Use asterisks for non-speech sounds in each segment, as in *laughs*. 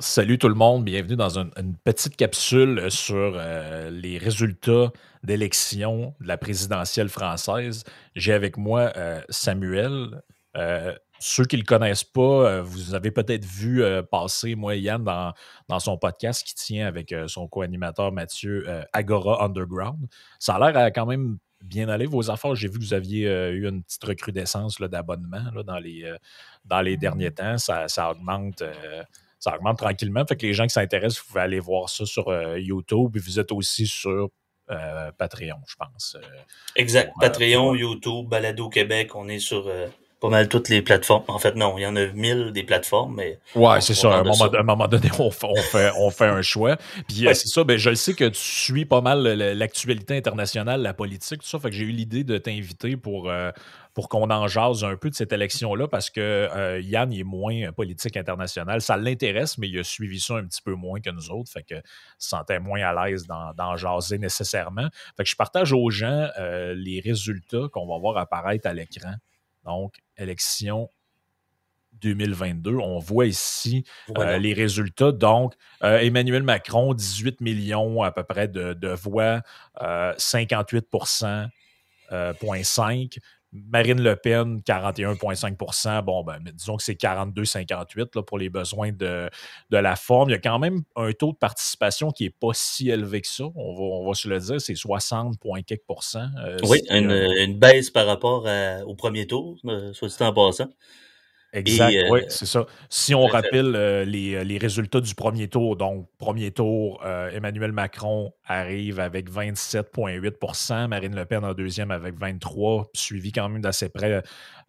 Salut tout le monde, bienvenue dans une, une petite capsule sur euh, les résultats d'élection de la présidentielle française. J'ai avec moi euh, Samuel. Euh, ceux qui ne le connaissent pas, euh, vous avez peut-être vu euh, passer, moi et Yann, dans, dans son podcast qui tient avec euh, son co-animateur Mathieu euh, Agora Underground. Ça a l'air à quand même bien aller vos affaires. J'ai vu que vous aviez euh, eu une petite recrudescence là, dans, les, euh, dans les derniers temps. Ça, ça augmente. euh, ça augmente tranquillement. Fait que les gens qui s'intéressent, vous pouvez aller voir ça sur euh, YouTube. Et vous êtes aussi sur euh, Patreon, je pense. Euh, Exact. Patreon, YouTube, Balado Québec, on est sur pas mal toutes les plateformes. En fait, non, il y en a mille des plateformes, mais Ouais, c'est ça. À un, moment, ça. à un moment donné, *laughs* on fait, on fait, on fait un choix. Puis euh, Ouais. c'est ça, ben, je le sais que tu suis pas mal l'actualité internationale, la politique, tout ça. Fait que j'ai eu l'idée de t'inviter pour, euh, pour qu'on en jase un peu de cette élection-là parce que euh, Yann il est moins politique internationale. Ça l'intéresse, mais il a suivi ça un petit peu moins que nous autres. Fait que se sentait moins à l'aise d'en d'en jaser nécessairement. Fait que je partage aux gens euh, les résultats qu'on va voir apparaître à l'écran. Donc, élection 2022. On voit ici Voilà. euh, les résultats. Donc, euh, Emmanuel Macron, 18 millions à peu près de, de voix, euh, 58% euh, 0,5. Marine Le Pen, 41,5% Bon, ben, disons que c'est 42,58 là, pour les besoins de, de la forme. Il y a quand même un taux de participation qui n'est pas si élevé que ça. On va, on va se le dire, c'est 60, point quelques. Euh, oui, une, euh, une baisse par rapport à- au premier tour, euh, soit dit en passant. Exact, Et, euh, oui, c'est ça. Si on rappelle euh, les, les résultats du premier tour, donc premier tour, euh, Emmanuel Macron arrive avec 27,8% Marine Le Pen en deuxième avec 23 suivi quand même d'assez près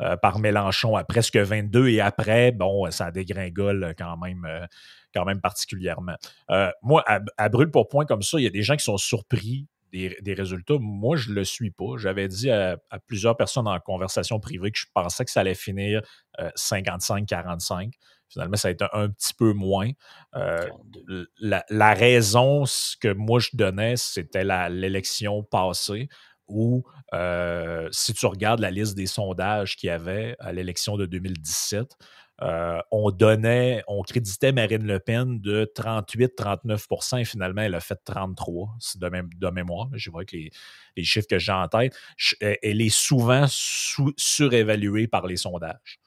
euh, par Mélenchon à presque 22 et après, bon, ça dégringole quand même, euh, quand même particulièrement. Euh, moi, à, à brûle pour point comme ça, il y a des gens qui sont surpris des, des résultats. Moi, je ne le suis pas. J'avais dit à, à plusieurs personnes en conversation privée que je pensais que ça allait finir euh, 55-45. Finalement, ça a été un, petit peu moins. Euh, 42. la, la raison ce que moi je donnais, c'était l'élection passée où, euh, si tu regardes la liste des sondages qu'il y avait à l'élection de 2017, euh, on donnait, on créditait Marine Le Pen de 38-39 et finalement, elle a fait 33 c'est de, même, de mémoire. Je vois que les, les chiffres que j'ai en tête, je- elle est souvent sous- surévaluée par les sondages.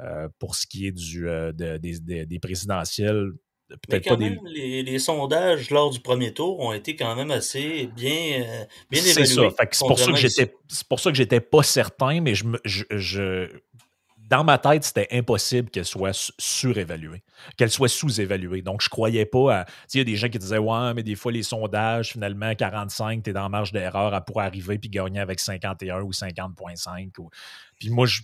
Euh, pour ce qui est du, euh, de- des, des- des présidentielles, Mais peut-être quand pas des. les, les sondages lors du premier tour ont été quand même assez bien, bien C'est ça. évalués. C'est pour ça que j'étais. C'est pour ça que j'étais pas certain, mais je me. je- je- dans ma tête, c'était impossible qu'elle soit su- surévaluée, qu'elle soit sous-évaluée. Donc, je croyais pas à. Il y a des gens qui disaient Ouais, mais des fois, les sondages, finalement, 45, tu es dans marge d'erreur, elle pourrait arriver puis gagner avec 51 ou 50,5. Ou... Puis moi, je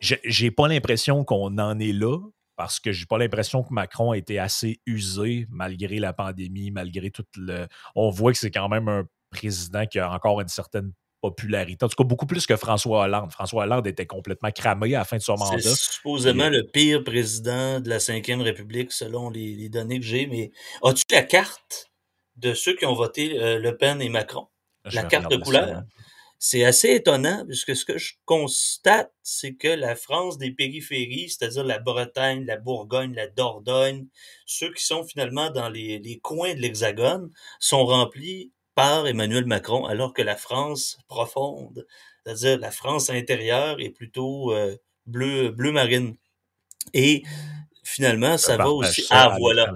j'ai pas l'impression qu'on en est là parce que j'ai pas l'impression que Macron a été assez usé malgré la pandémie, malgré tout le. On voit que c'est quand même un président qui a encore une certaine popularité. En tout cas, beaucoup plus que François Hollande. François Hollande était complètement cramé à la fin de son C'est mandat. supposément Et, euh, le pire président de la Ve République selon les, les données que j'ai, mais as-tu la carte de ceux qui ont voté euh, Le Pen et Macron? je La carte de couleur? hein. C'est assez étonnant, puisque ce que je constate, c'est que la France des périphéries, c'est-à-dire la Bretagne, la Bourgogne, la Dordogne, ceux qui sont finalement dans les, les coins de l'Hexagone, sont remplis par Emmanuel Macron, alors que la France profonde, c'est-à-dire la France intérieure, est plutôt euh, bleu, bleu marine. Et finalement, ça va aussi... Ah, voilà.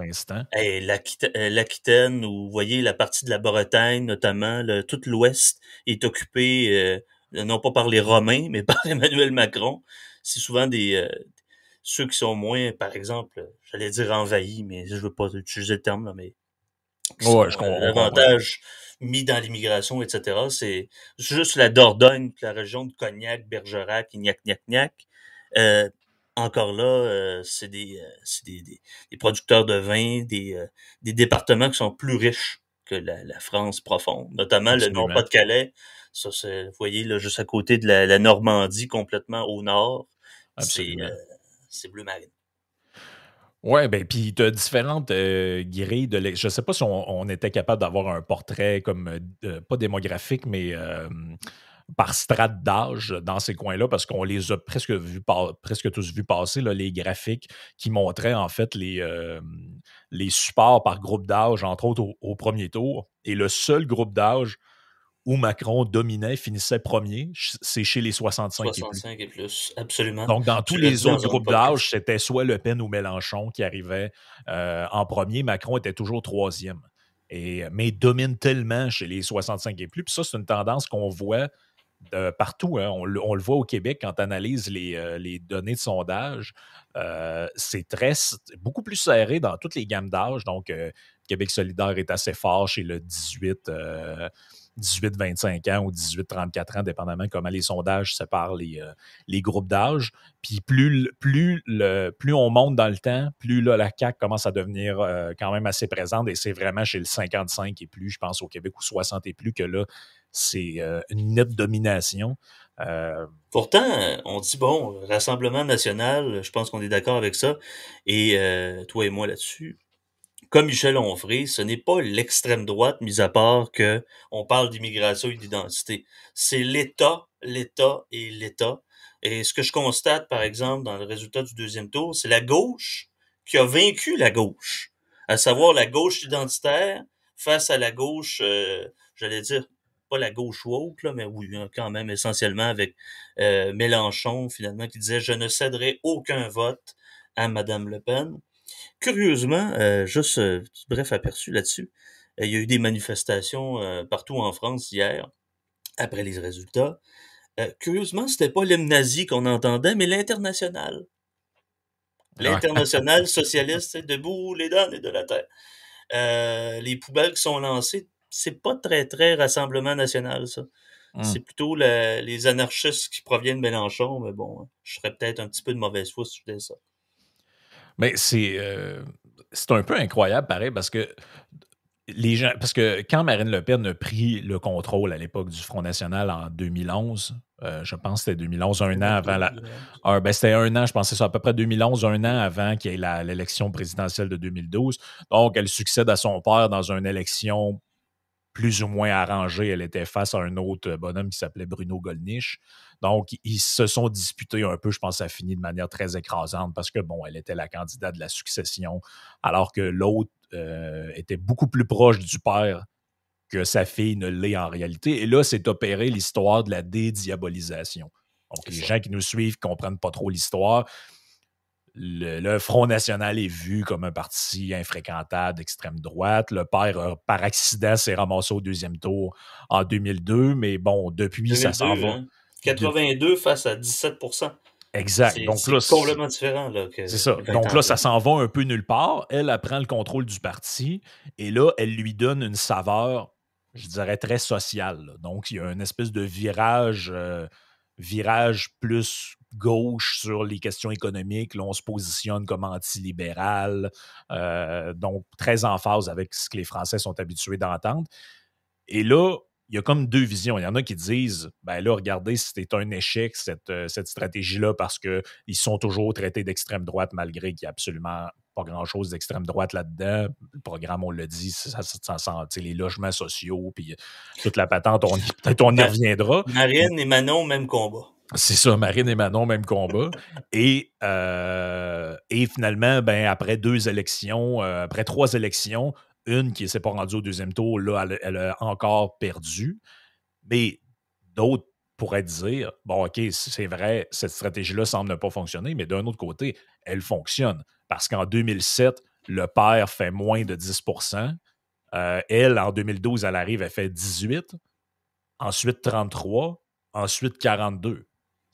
Hey, euh, L'Aquitaine, où vous voyez la partie de la Bretagne, notamment, le- tout l'ouest est occupé, euh, non pas par les Romains, mais *laughs* par Emmanuel Macron. C'est souvent des euh, ceux qui sont moins, par exemple, j'allais dire envahis, mais je veux pas utiliser le terme, là, mais Ouais, je com- on comprend. davantage mis dans l'immigration, etc. C'est juste la Dordogne, la région de Cognac, Bergerac, Ignac, Gnac, Gnac. Euh, encore là, euh, c'est des, euh, c'est des, des, des producteurs de vin, des, euh, des départements qui sont plus riches que la, la France profonde, notamment le. Nord-Pas-de-Calais. Ça, vous voyez, là, juste à côté de la, la Normandie, complètement au nord, c'est euh, c'est bleu marine. Ouais, ben puis tu as différentes euh, grilles de Je sais pas si on, était capable d'avoir un portrait comme euh, pas démographique, mais euh, par strate d'âge dans ces coins-là, parce qu'on les a presque, presque tous vus passer, les graphiques qui montraient en fait les, les supports par groupe d'âge, entre autres au, premier tour. Et le seul groupe d'âge où Macron dominait, finissait premier, c'est chez les 65, 65 et, plus. absolument. Donc, dans tous les autres groupes d'âge, c'était soit Le Pen ou Mélenchon qui arrivait euh, en premier. Macron était toujours troisième. Et, mais il domine tellement chez les 65 et plus. Puis ça, c'est une tendance qu'on voit partout. Hein. On, le voit au Québec quand on analyse les, euh, données de sondage. Euh, c'est très beaucoup plus serré dans toutes les gammes d'âge. Donc, Québec solidaire est assez fort chez le 18. 18-25 ans ou 18-34 ans, dépendamment comment les sondages séparent les, euh, les groupes d'âge. Puis plus, plus, le, plus on monte dans le temps, plus là, la CAQ commence à devenir euh, quand même assez présente et c'est vraiment chez le 55 et plus, je pense au Québec, ou 60 et plus, que là, c'est euh, une nette domination. Pourtant, on dit, bon, Rassemblement national, je pense qu'on est d'accord avec ça, et toi et moi là-dessus, comme Michel Onfray, ce n'est pas l'extrême droite, mis à part que on parle d'immigration et d'identité. C'est l'État, l'État et l'État. Et ce que je constate, par exemple, dans le résultat du deuxième tour, c'est la gauche qui a vaincu la gauche, à savoir la gauche identitaire face à la gauche, euh, j'allais dire, pas la gauche woke, mais oui, hein, quand même, essentiellement avec euh, Mélenchon, finalement, qui disait « Je ne céderai aucun vote à Madame Le Pen ». Curieusement, euh, juste euh, bref aperçu là-dessus, euh, il y a eu des manifestations partout en France hier, après les résultats. curieusement, c'était pas l'hymne nazi qu'on entendait, mais l'international. L'international *laughs* socialiste, debout les donnes et de la terre. les poubelles qui sont lancées, c'est pas très, très Rassemblement national, ça. Hum. C'est plutôt les anarchistes qui proviennent de Mélenchon, mais bon, je serais peut-être un petit peu de mauvaise foi si je faisais ça. Mais c'est euh, un peu incroyable, pareil, parce que les gens. Parce que quand Marine Le Pen a pris le contrôle à l'époque du Front National en 2011, euh, je pense que c'était 2011, un an avant la. Ben c'était un an, je que c'est à peu près 2011, un an avant qu'il y ait l'élection présidentielle de 2012. Donc, elle succède à son père dans une élection plus ou moins arrangée. Elle était face à un autre bonhomme qui s'appelait Bruno Gollnisch. Donc, ils se sont disputés un peu. Je pense que ça a fini de manière très écrasante parce que, bon, elle était la candidate de la succession, alors que l'autre euh, était beaucoup plus proche du père que sa fille ne l'est en réalité. Et là, c'est opéré l'histoire de la dédiabolisation. Donc, les gens qui nous suivent ne comprennent pas trop l'histoire le, Front National est vu comme un parti infréquentable d'extrême droite. Le père, par accident, s'est ramassé au deuxième tour en 2002, mais bon, depuis, ça s'en va. 82 hein. face à 17% Exact. Donc là, c'est complètement différent. C'est ça. Donc là, ça s'en va un peu nulle part. Elle, elle prend le contrôle du parti et là, elle lui donne une saveur, je dirais, très sociale. Donc, il y a une espèce de virage, euh, virage plus gauche sur les questions économiques. Là, on se positionne comme anti-libéral, euh, donc très en phase avec ce que les Français sont habitués d'entendre. Et là, il y a comme deux visions. Il y en a qui disent ben là, regardez, c'était un échec, cette, euh, cette stratégie-là, parce qu'ils sont toujours traités d'extrême droite, malgré qu'il n'y a absolument pas grand-chose d'extrême droite là-dedans. Le programme, on le dit, ça, ça, sent les logements sociaux, puis toute la patente, peut-être on y reviendra. Marine et Manon, même combat. C'est ça, Marine et Manon, même combat. et, euh, et finalement, ben, après deux élections, euh, après trois élections, une qui ne s'est pas rendue au deuxième tour, là, elle, a encore perdu. Mais d'autres pourraient dire bon, OK, c'est vrai, cette stratégie-là semble ne pas fonctionner, mais d'un autre côté, elle fonctionne. Parce qu'en 2007, le père fait moins de 10% euh, Elle, en 2012, elle arrive, elle fait 18% ensuite 33, ensuite 42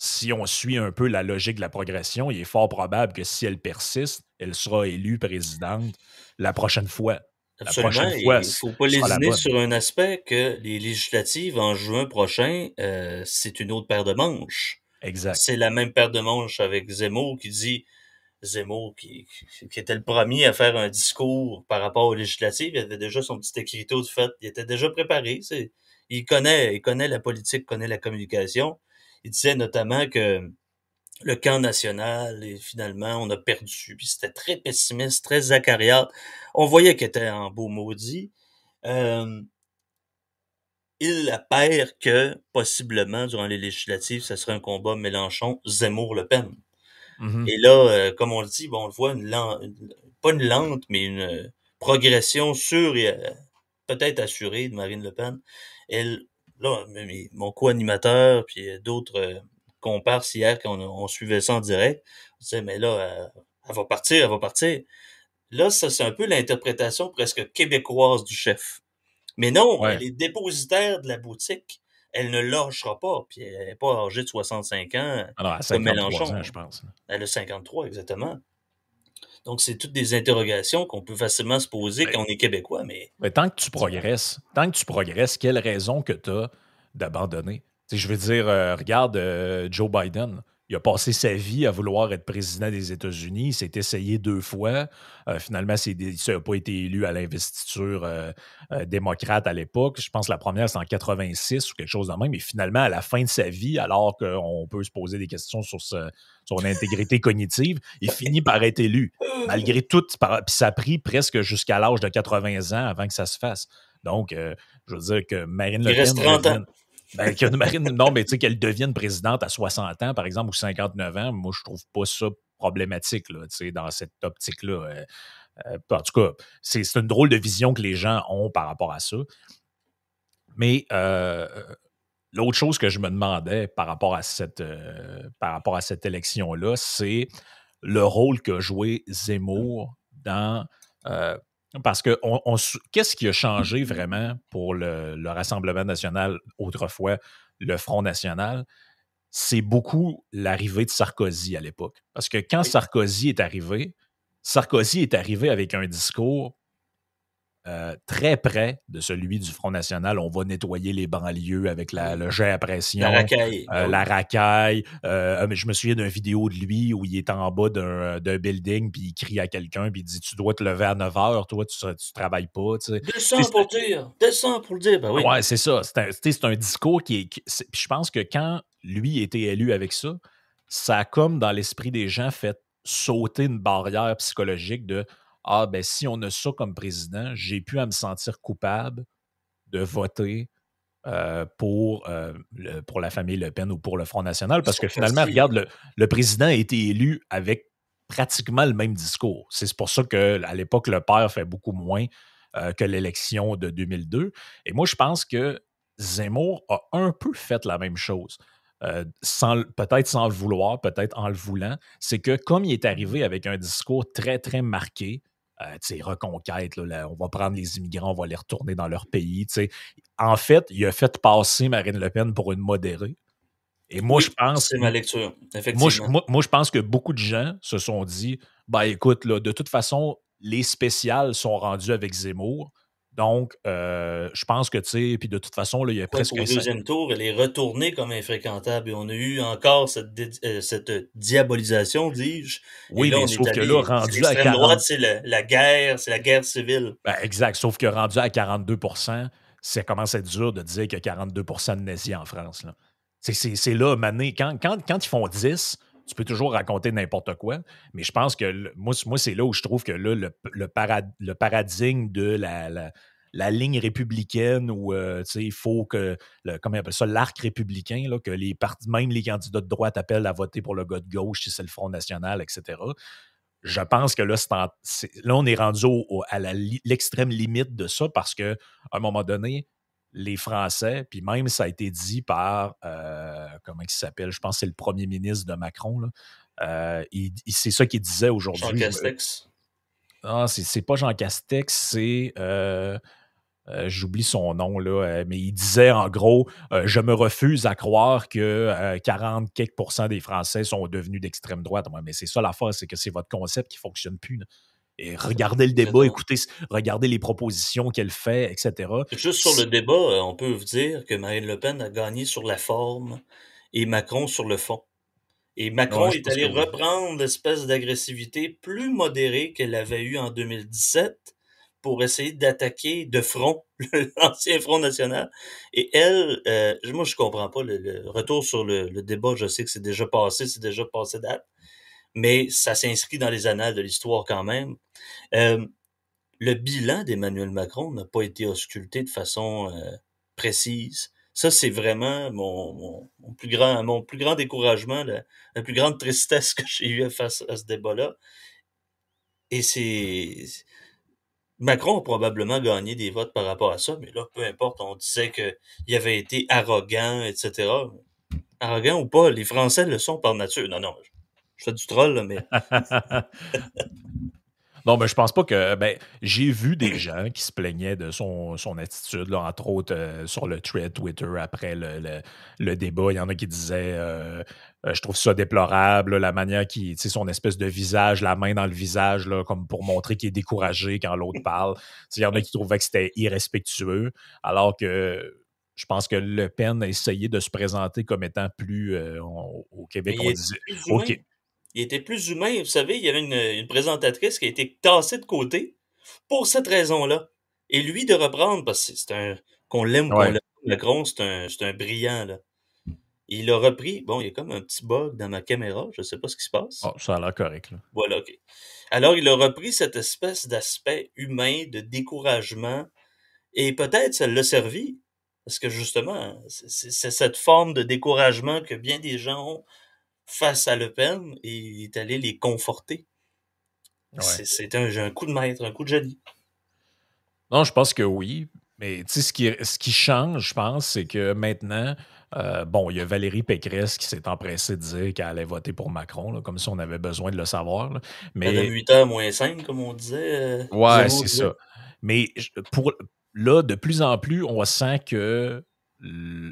si on suit un peu la logique de la progression, il est fort probable que si elle persiste, elle sera élue présidente la prochaine fois. Absolument. il ne faut pas lésiner sur un aspect que les législatives en juin prochain, euh, c'est une autre paire de manches. Exact. C'est la même paire de manches avec Zemmour qui dit Zemmour qui, qui, était le premier à faire un discours par rapport aux législatives, il avait déjà son petit écriteau de fait, il était déjà préparé. Il connaît, il connaît la politique, connaît la communication. Il disait notamment que le camp national, et finalement, on a perdu. Puis c'était très pessimiste, très acariâtre. On voyait qu'il était en beau maudit. Euh, il apparaît que, possiblement, durant les législatives, ce serait un combat Mélenchon-Zemmour-Le Pen. Mhm. Et là, euh, comme on le dit, bon, on le voit, une lente, pas une lente, mais une progression sûre et euh, peut-être assurée de Marine Le Pen. Elle, là, mon co-animateur, puis d'autres euh, comparses hier, quand on, suivait ça en direct, on disait, mais là, elle va partir, elle va partir. Là, ça, c'est un peu l'interprétation presque québécoise du chef. Mais non, elle est dépositaire de la boutique. Elle ne lâchera pas. Puis elle n'est pas âgée de 65 ans. Alors, à 53 ans, je pense. Elle a 53, exactement. Donc, c'est toutes des interrogations qu'on peut facilement se poser quand on est québécois. Mais... mais tant que tu progresses, tant que tu progresses, quelle raison que tu as d'abandonner? Je veux dire, euh, regarde euh, Joe Biden il a passé sa vie à vouloir être président des États-Unis. Il s'est essayé deux fois. Euh, finalement, il n'a pas été élu à l'investiture euh, euh, démocrate à l'époque. Je pense que la première, c'est en 86 ou quelque chose de même. Mais finalement, à la fin de sa vie, alors qu'on peut se poser des questions sur son intégrité *laughs* cognitive, il finit par être élu. Malgré tout, puis ça a pris presque jusqu'à l'âge de 80 ans avant que ça se fasse. Donc, je veux dire que Marine Le Pen. Ben, Marine, non, mais tu sais, qu'elle devienne présidente à 60 ans, par exemple, ou 59 ans, moi, je trouve pas ça problématique, là, tu sais, dans cette optique-là. Euh, euh, en tout cas, c'est une drôle de vision que les gens ont par rapport à ça. Mais euh, l'autre chose que je me demandais par rapport à cette, par rapport à cette élection-là, c'est le rôle qu'a joué Zemmour dans parce que on, qu'est-ce qui a changé vraiment pour le, Rassemblement national autrefois, le Front national? C'est beaucoup l'arrivée de Sarkozy à l'époque. Parce que quand Sarkozy est arrivé, Sarkozy est arrivé avec un discours euh, très près de celui du Front National. On va nettoyer les banlieues avec la, le jet à pression. La racaille. Euh, la racaille. Euh, je me souviens d'une vidéo de lui où il est en bas d'un building puis il crie à quelqu'un puis il dit Tu dois te lever à 9 h, toi, tu ne travailles pas. Descends pour le dire. Descends pour le dire. Ben oui. Ouais, c'est ça. C'est un, discours qui est. je pense que quand lui était élu avec ça, ça a comme dans l'esprit des gens fait sauter une barrière psychologique de ah, ben si on a ça comme président, j'ai pu à me sentir coupable de voter euh, pour, euh, pour la famille Le Pen ou pour le Front National, parce que finalement, regarde, le, le, président a été élu avec pratiquement le même discours. C'est pour ça qu'à l'époque, le père fait beaucoup moins euh, que l'élection de 2002. Et moi, je pense que Zemmour a un peu fait la même chose. peut-être sans le vouloir, peut-être en le voulant, c'est que comme il est arrivé avec un discours très, très marqué, euh, reconquête, on va prendre les immigrants, on va les retourner dans leur pays. En fait, il a fait passer Marine Le Pen pour une modérée. Et moi, je pense. C'est ma lecture, effectivement. Moi je, pense que beaucoup de gens se sont dit bah écoute, là, de toute façon, les spéciales sont rendus avec Zemmour. Donc, euh, je pense que, tu sais, puis de toute façon, là, il y a presque. Au deuxième tour, elle est retournée comme infréquentable et on a eu encore cette, euh, cette diabolisation, dis-je. Oui, mais sauf que là, rendu à 40... droite, c'est la, guerre, c'est la guerre civile. Ben, exact, sauf que rendu à 42 ça commence à être dur de dire qu'il y a 42 de nazis en France. C'est là, Mané, quand, quand, quand ils font 10, tu peux toujours raconter n'importe quoi, mais je pense que moi, moi c'est là où je trouve que là, le, le, paradigme de la, la, ligne républicaine où euh, il faut que, le, comment appelle ça, l'arc républicain, là, que les même les candidats de droite appellent à voter pour le gars de gauche si c'est le Front National, etc. Je pense que là, là on est rendu à l'extrême limite de ça parce qu'à un moment donné, les Français, puis même ça a été dit par, euh, comment il s'appelle, je pense que c'est le premier ministre de Macron, euh, c'est ça qu'il disait aujourd'hui. Jean Castex. Non, c'est pas Jean Castex, c'est... Euh, j'oublie son nom, là, mais il disait en gros Je me refuse à croire que 40 quelques des Français sont devenus d'extrême droite. mais c'est ça l'affaire, c'est que c'est votre concept qui ne fonctionne plus. Et regardez le débat, écoutez, regardez les propositions qu'elle fait, etc. Juste sur le débat, euh, on peut vous dire que Marine Le Pen a gagné sur la forme et Macron sur le fond. Et Macron est allé reprendre l'espèce d'agressivité plus modérée qu'elle avait eue en 2017 pour essayer d'attaquer de front *laughs* l'ancien Front National. Et elle, euh, moi je comprends pas le, retour sur le, le, débat, je sais que c'est déjà passé, c'est déjà passé date mais ça s'inscrit dans les annales de l'histoire quand même. Euh, le bilan d'Emmanuel Macron n'a pas été ausculté de façon euh, précise. Ça, c'est vraiment mon, mon, plus grand, mon plus grand découragement, la, plus grande tristesse que j'ai eue face à ce débat-là. Et c'est. Macron a probablement gagné des votes par rapport à ça, mais là, peu importe, on disait qu'il avait été arrogant, etc. Arrogant ou pas, les Français le sont par nature. Non, non, fais du troll, là, mais. *laughs* Non, mais je pense pas que. Ben, j'ai vu des gens qui se plaignaient de son, son attitude, là, entre autres euh, sur le thread Twitter après le, le, débat. Il y en a qui disaient euh, euh, Je trouve ça déplorable, la manière qui. Tu sais, son espèce de visage, la main dans le visage, là, comme pour montrer qu'il est découragé quand l'autre parle. il y en a qui trouvaient que c'était irrespectueux, alors que. Je pense que Le Pen a essayé de se présenter comme étant plus au Québec. On disait, il était plus humain. Vous savez, il y avait une, présentatrice qui a été tassée de côté pour cette raison-là. Et lui de reprendre, parce que c'est un. qu'on l'aime ou qu'on l'aime, Macron, c'est un, c'est un brillant, là. Il a repris. Bon, il y a comme un petit bug dans ma caméra. Je ne sais pas ce qui se passe. Oh, ça a l'air correct, là. Voilà, OK. Alors, il a repris cette espèce d'aspect humain, de découragement. Et peut-être ça l'a servi. Parce que justement, c'est cette forme de découragement que bien des gens ont face à Le Pen et il est allé les conforter. C'est un, coup de maître, un coup de génie. Non, je pense que oui. Mais ce qui, ce qui change, je pense, c'est que maintenant, euh, bon, il y a Valérie Pécresse qui s'est empressée de dire qu'elle allait voter pour Macron, comme si on avait besoin de le savoir. Mais... Elle 8h moins 5, comme on disait. Euh, ouais, c'est ça. Mais pour, là, de plus en plus, on sent que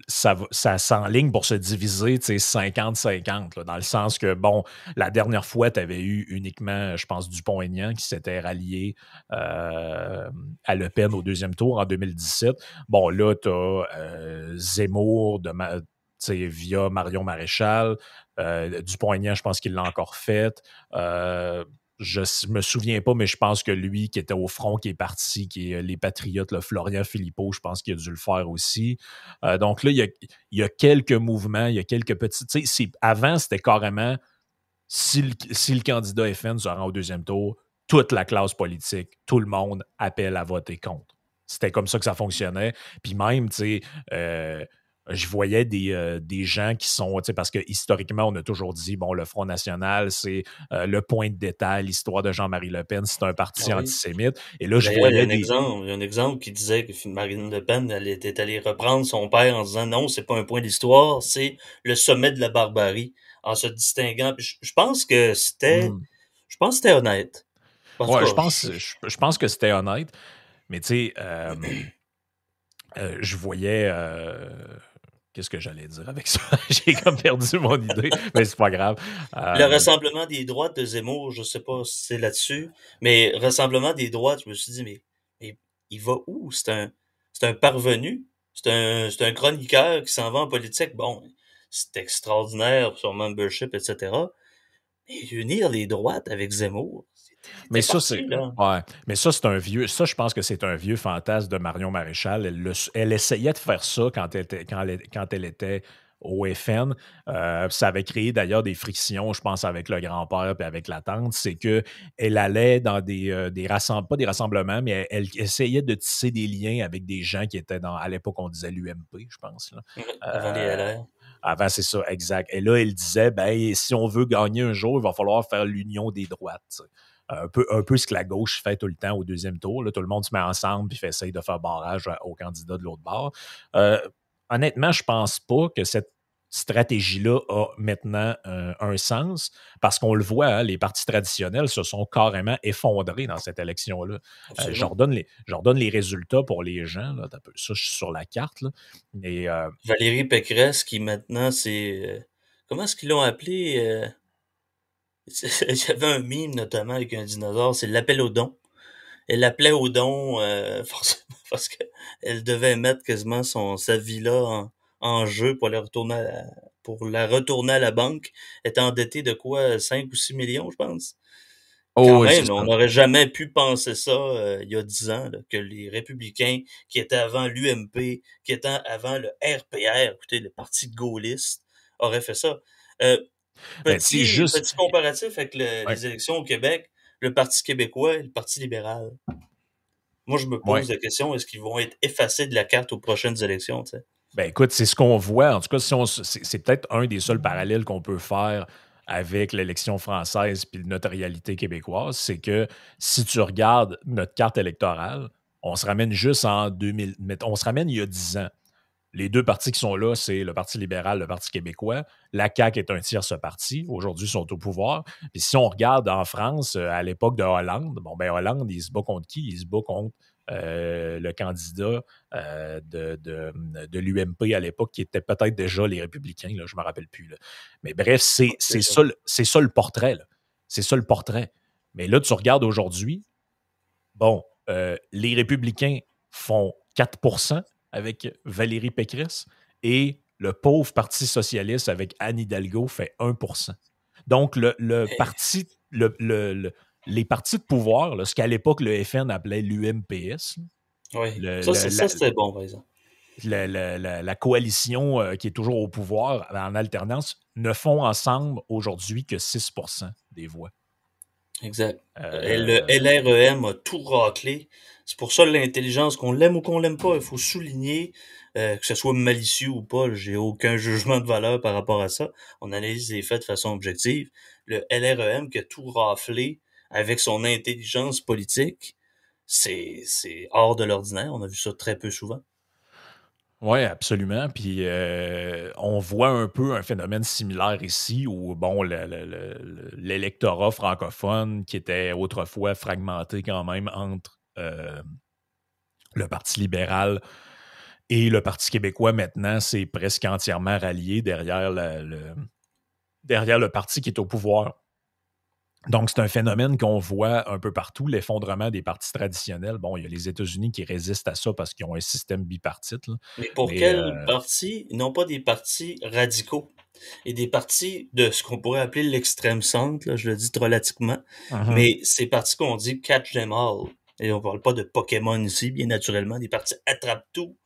ça, ça s'enligne pour se diviser 50-50, dans le sens que, bon, la dernière fois, tu avais eu uniquement, je pense, Dupont-Aignan qui s'était rallié euh, à Le Pen au deuxième tour en 2017. Bon, là, tu as euh, Zemmour de via Marion Maréchal. Euh, Dupont-Aignan, je pense qu'il l'a encore fait je me souviens pas, mais je pense que lui qui était au front, qui est parti, qui est euh, les Patriotes, le Florian Philippot, je pense qu'il a dû le faire aussi. Euh, donc là, il y, a, quelques mouvements, il y a quelques petits. Avant, c'était carrément si le, candidat FN se rend au deuxième tour, toute la classe politique, tout le monde appelle à voter contre. C'était comme ça que ça fonctionnait. Puis même, tu sais, euh, je voyais des, euh, des gens qui sont, parce que historiquement, on a toujours dit, bon, le Front National, c'est euh, le point de détail, l'histoire de Jean-Marie Le Pen, c'est un parti ah antisémite. Et là, je voyais. Il y, a un exemple, il y a un exemple qui disait que Marine Le Pen, elle était allée reprendre son père en disant non, c'est pas un point d'histoire, c'est le sommet de la barbarie, en se distinguant. Je, pense que c'était. Hmm. Je pense que c'était honnête. Ouais, je pense, je, pense que c'était honnête. Mais tu sais, euh, je voyais Qu'est-ce que j'allais dire avec ça? *laughs* J'ai comme perdu mon idée, mais c'est pas grave. Le euh, rassemblement des droites de Zemmour, je sais pas si c'est là-dessus, mais rassemblement des droites, je me suis dit, mais, il va où? C'est un, c'est un parvenu? C'est un, c'est un chroniqueur qui s'en va en politique? Bon, c'est extraordinaire son membership, etc. Mais unir les droites avec Zemmour, mais ça, c'est. Ouais. Mais ça, c'est un vieux. Ça, je pense que c'est un vieux fantasme de Marion Maréchal. Elle, elle essayait de faire ça quand elle était, quand elle, quand elle était au FN. Euh, ça avait créé d'ailleurs des frictions, je pense, avec le grand-père et avec la tante. C'est qu'elle allait dans des, euh, des rassemblements, pas des rassemblements, mais elle, essayait de tisser des liens avec des gens qui étaient dans. À l'époque, on disait l'UMP, je pense. Là. Avant les LR. Avant, c'est ça, exact. Et là, elle disait ben, si on veut gagner un jour, il va falloir faire l'union des droites un peu, un peu ce que la gauche fait tout le temps au deuxième tour. Là, tout le monde se met ensemble et essaye de faire barrage au candidat de l'autre bord. Euh, honnêtement, je pense pas que cette stratégie-là a maintenant un sens parce qu'on le voit, hein, les partis traditionnels se sont carrément effondrés dans cette élection-là. Euh, je, redonne les, les résultats pour les gens. Là, ça, je suis sur la carte. Et, euh, Valérie Pécresse, qui maintenant, c'est. comment est-ce qu'ils l'ont appelé *laughs* J'avais un mime notamment avec un dinosaure, c'est l'appel au don. Elle l'appelait au don euh, *laughs* forcément parce qu'elle devait mettre quasiment son, sa vie-là en, jeu pour la retourner à la, pour la retourner à la banque. Elle était endettée de quoi 5 ou 6 millions, je pense? Oh, on n'aurait jamais pu penser ça euh, il y a 10 ans, que les républicains qui étaient avant l'UMP, qui étaient avant le RPR, écoutez, le parti gaulliste, auraient fait ça. Euh, ben, petit, juste... petit comparatif avec les élections au Québec, le Parti québécois et le Parti libéral. Moi, je me pose la question, est-ce qu'ils vont être effacés de la carte aux prochaines élections? Ben écoute, c'est ce qu'on voit. En tout cas, c'est peut-être un des seuls parallèles qu'on peut faire avec l'élection française puis notre réalité québécoise, c'est que si tu regardes notre carte électorale, on se ramène juste en 2000, on se ramène il y a 10 ans. Les deux partis qui sont là, c'est le Parti libéral, le Parti québécois. La CAQ est un ce parti. Aujourd'hui, ils sont au pouvoir. Puis si on regarde en France, euh, à l'époque de Hollande, bon, ben Hollande, il se bat contre qui? Il se bat contre euh, le candidat euh, de, de, l'UMP à l'époque, qui était peut-être déjà les Républicains, là, je ne me rappelle plus. Mais bref, c'est ça, ça, le portrait. C'est ça le portrait. Mais là, tu regardes aujourd'hui, bon, euh, les Républicains font 4 avec Valérie Pécresse et le pauvre Parti socialiste avec Anne Hidalgo fait 1% Donc, le, parti, le, les partis de pouvoir, ce qu'à l'époque le FN appelait l'UMPS. Oui, ça, c'était bon, par exemple. La, coalition euh, qui est toujours au pouvoir en alternance ne font ensemble aujourd'hui que 6% des voix. Exact. Euh, le LREM a tout raclé. C'est pour ça l'intelligence, qu'on l'aime ou qu'on l'aime pas, il faut souligner, euh, que ce soit malicieux ou pas, j'ai aucun jugement de valeur par rapport à ça. On analyse les faits de façon objective. Le LREM qui a tout raflé avec son intelligence politique, c'est hors de l'ordinaire. On a vu ça très peu souvent. Oui, absolument. Puis euh, on voit un peu un phénomène similaire ici où, bon, l'électorat francophone qui était autrefois fragmenté quand même entre euh, le Parti libéral et le Parti québécois, maintenant, c'est presque entièrement rallié derrière le, derrière le parti qui est au pouvoir. Donc, c'est un phénomène qu'on voit un peu partout, l'effondrement des partis traditionnels. Bon, il y a les États-Unis qui résistent à ça parce qu'ils ont un système bipartite. Mais pour quels euh, partis? Non pas des partis radicaux et des partis de ce qu'on pourrait appeler l'extrême centre, je le dis relativement, uh-huh. mais ces partis qu'on dit catch them all. Et on parle pas de Pokémon ici, bien naturellement, des partis attrape-tout.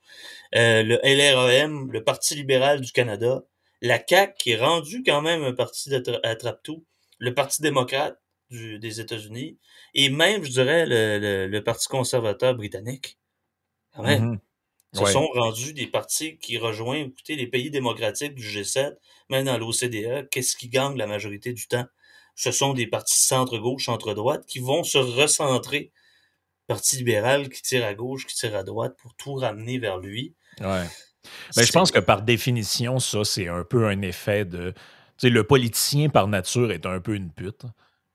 Euh, le LREM, le Parti libéral du Canada, la CAQ, qui est rendu quand même un parti attrape-tout, le Parti démocrate des États-Unis et même, je dirais, le, Parti conservateur britannique. Quand même. Mm-hmm. sont rendus des partis qui rejoignent, écoutez, les pays démocratiques du G7, même dans l'OCDE. Qu'est-ce qui gagne la majorité du temps? Ce sont des partis centre-gauche, centre-droite qui vont se recentrer. Parti libéral qui tire à gauche, qui tire à droite pour tout ramener vers lui. Ouais. Mais je pense que par définition, ça, c'est un peu un effet de le politicien par nature est un peu une pute.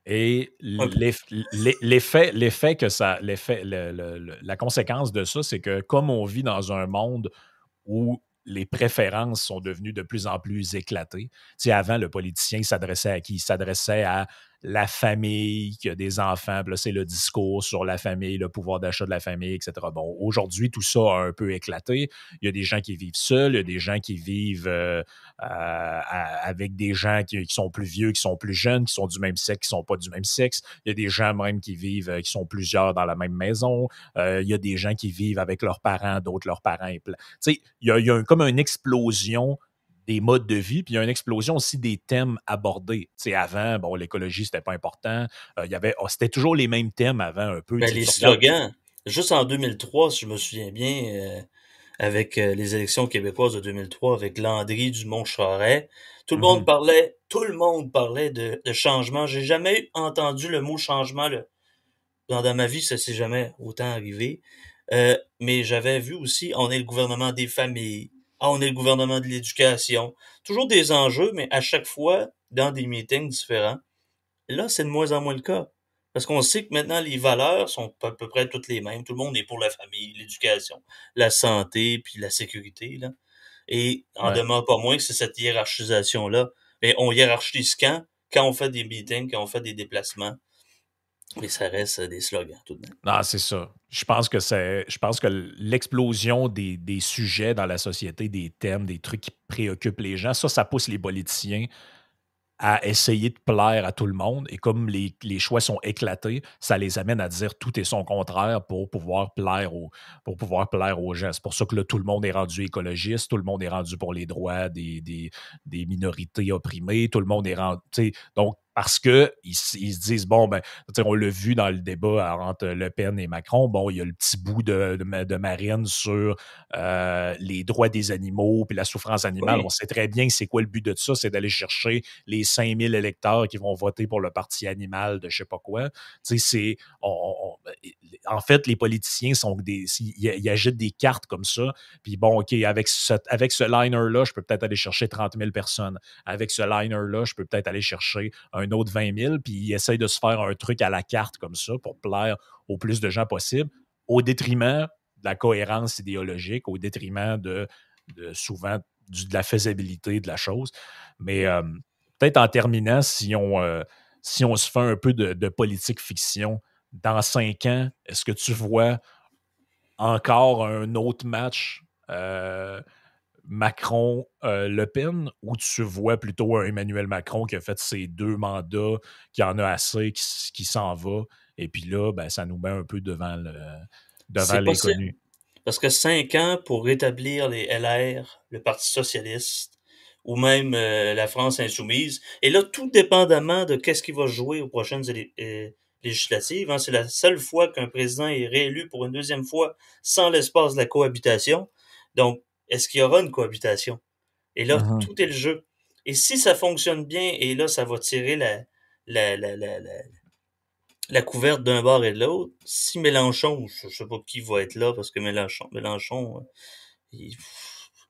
Et l'effet, l'effet que ça, l'effet, la conséquence de ça, c'est que comme on vit dans un monde où les préférences sont devenues de plus en plus éclatées. Tu avant, le politicien s'adressait à qui? Il s'adressait à la famille, qui a des enfants, là, c'est le discours sur la famille, le pouvoir d'achat de la famille, etc. Bon, aujourd'hui, tout ça a un peu éclaté. Il y a des gens qui vivent seuls, il y a des gens qui vivent euh, avec des gens qui, sont plus vieux, qui sont plus jeunes, qui sont du même sexe, qui sont pas du même sexe. Il y a des gens même qui vivent, euh, qui sont plusieurs dans la même maison. Euh, il y a des gens qui vivent avec leurs parents, d'autres leurs parents. Tu sais, il y a comme une explosion des modes de vie, puis il y a une explosion aussi des thèmes abordés. Tu sais, avant, bon, l'écologie, c'était pas important. Euh, il y avait, oh, c'était toujours les mêmes thèmes avant, un peu. Ben, les slogans, juste en 2003, si je me souviens bien, euh, avec euh, les élections québécoises de 2003, avec Landry du Mont-Charret, tout le monde mm-hmm. parlait, tout le monde parlait de, de changement. J'ai jamais entendu le mot changement Dans, dans ma vie, ça s'est jamais autant arrivé. mais j'avais vu aussi, on est le gouvernement des familles, ah, on est le gouvernement de l'éducation. Toujours des enjeux, mais à chaque fois dans des meetings différents. Là, c'est de moins en moins le cas. Parce qu'on sait que maintenant, les valeurs sont à peu près toutes les mêmes. Tout le monde est pour la famille, l'éducation, la santé, puis la sécurité. Là. Et en demeure pas moins que c'est cette hiérarchisation-là. Mais on hiérarchise quand? Quand on fait des meetings, quand on fait des déplacements. Mais ça reste des slogans tout de même. Non, c'est ça. Je pense que c'est. Je pense que l'explosion des, sujets dans la société, des thèmes, des trucs qui préoccupent les gens, ça, ça pousse les politiciens à essayer de plaire à tout le monde. Et comme les, choix sont éclatés, ça les amène à dire tout et son contraire pour pouvoir plaire aux, pour pouvoir plaire aux gens. C'est pour ça que là, tout le monde est rendu écologiste, tout le monde est rendu pour les droits des, des, minorités opprimées, tout le monde est rendu. Donc, parce que ils, se disent bon ben on l'a vu dans le débat entre Le Pen et Macron. Bon il y a le petit bout de, de, marine sur euh, les droits des animaux puis la souffrance animale. On sait très bien que c'est quoi le but de ça c'est d'aller chercher les 5000 électeurs qui vont voter pour le parti animal de je sais pas quoi. C'est en fait les politiciens sont des ils, agitent des cartes comme ça puis bon ok avec ce avec ce liner là je peux peut-être aller chercher 30 000 personnes. Avec ce liner là je peux peut-être aller chercher un autre 20 000, puis il essaye de se faire un truc à la carte comme ça pour plaire au plus de gens possible, au détriment de la cohérence idéologique, au détriment de, souvent de la faisabilité de la chose. Mais euh, peut-être en terminant, si on, euh, si on se fait un peu de, politique fiction, dans cinq ans, est-ce que tu vois encore un autre match euh, Macron-Le Pen ou tu vois plutôt un Emmanuel Macron qui a fait ses deux mandats, qui en a assez, qui, s'en va, et puis là, ben, ça nous met un peu devant le devant l'inconnu. Parce que cinq ans pour rétablir les LR, le Parti socialiste, ou même euh, la France insoumise, et là, tout dépendamment de qu'est-ce qui va jouer aux prochaines euh, législatives, hein, c'est la seule fois qu'un président est réélu pour une deuxième fois sans l'espace de la cohabitation. Donc, est-ce qu'il y aura une cohabitation? Et là, uh-huh. tout est le jeu. Et si ça fonctionne bien, et là, ça va tirer la, la, la, la, la, couverte d'un bord et de l'autre, si Mélenchon, je ne sais pas qui va être là, parce que Mélenchon, Mélenchon, euh,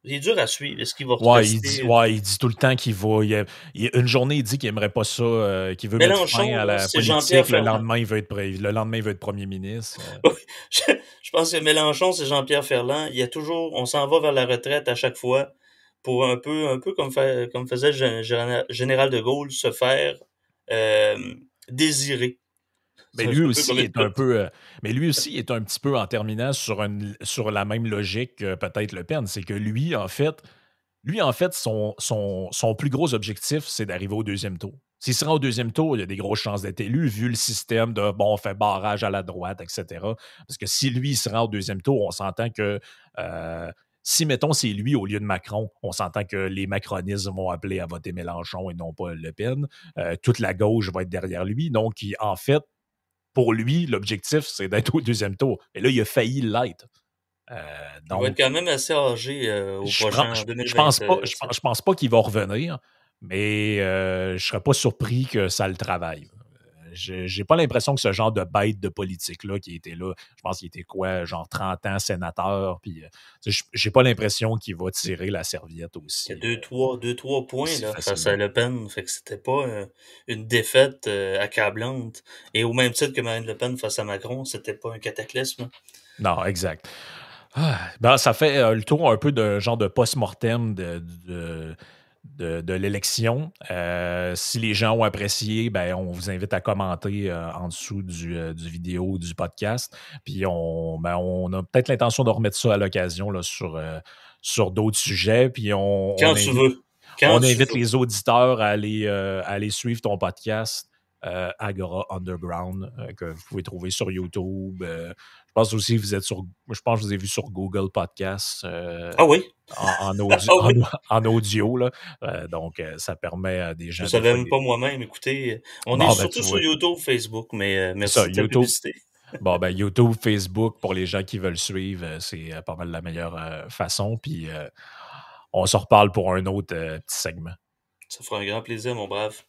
il, est dur à suivre. Est-ce qu'il va ouais il, dit, ouais, il dit tout le temps qu'il va. Il une journée, il dit qu'il aimerait pas ça, euh, qu'il veut mettre fin à la politique. Le lendemain, il veut être, le lendemain, il veut être premier ministre. *laughs* Euh. je, pense que Mélenchon, c'est Jean-Pierre Ferland. Il y a toujours, on s'en va vers la retraite à chaque fois pour un peu, un peu comme, comme faisait le général de Gaulle, se faire euh, désirer. Mais lui aussi est un peu, euh, mais lui aussi est un petit peu en terminant sur, une, sur la même logique que peut-être Le Pen. C'est que lui, en fait, lui, en fait, son, son, son plus gros objectif, c'est d'arriver au deuxième tour. S'il se rend au deuxième tour, il y a des grosses chances d'être élu, vu le système de bon, on fait barrage à la droite, etc. Parce que si lui il se rend au deuxième tour, on s'entend que euh, si, mettons, c'est lui au lieu de Macron, on s'entend que les macronistes vont appeler à voter Mélenchon et non pas Le Pen. Euh, toute la gauche va être derrière lui. Donc, en fait, pour lui, l'objectif, c'est d'être au deuxième tour. Et là, il a failli l'être. Euh, il va être quand même assez âgé euh, au prochain je, 2020, je pense pas, je, pense pas qu'il va revenir, mais je ne serais pas surpris que ça le travaille j'ai pas l'impression que ce genre de bête de politique-là qui était là, je pense qu'il était quoi, genre 30 ans sénateur, puis euh, j'ai pas l'impression qu'il va tirer la serviette aussi. Il y a deux, trois, deux, trois points là, face à Le Pen, fait que c'était pas euh, une défaite euh, accablante. Et au même titre que Marine Le Pen face à Macron, c'était pas un cataclysme. Non, exact. Ah, ben, ça fait le tour un peu de genre de post-mortem de de, l'élection. Euh, si les gens ont apprécié, ben, on vous invite à commenter euh, en dessous du, euh, du, vidéo, du podcast. Puis on, ben, on a peut-être l'intention de remettre ça à l'occasion sur, sur d'autres sujets. Puis on, Quand tu veux. on invite les auditeurs à aller, à aller suivre ton podcast. Agora Underground, que vous pouvez trouver sur YouTube, je pense aussi que vous êtes sur. Je pense que je vous ai vu sur Google Podcast. Euh, ah oui? En, *laughs* audio, ah en, audio là. Euh, donc, euh, ça permet à des gens. Je ne savais même pas moi-même. Écoutez, on est ben, surtout sur YouTube, Facebook, mais merci ça, de YouTube. *laughs* Bon, ben, YouTube, Facebook, pour les gens qui veulent suivre, c'est pas mal la meilleure façon. Puis, on se reparle pour un autre petit segment. Ça fera un grand plaisir, mon brave.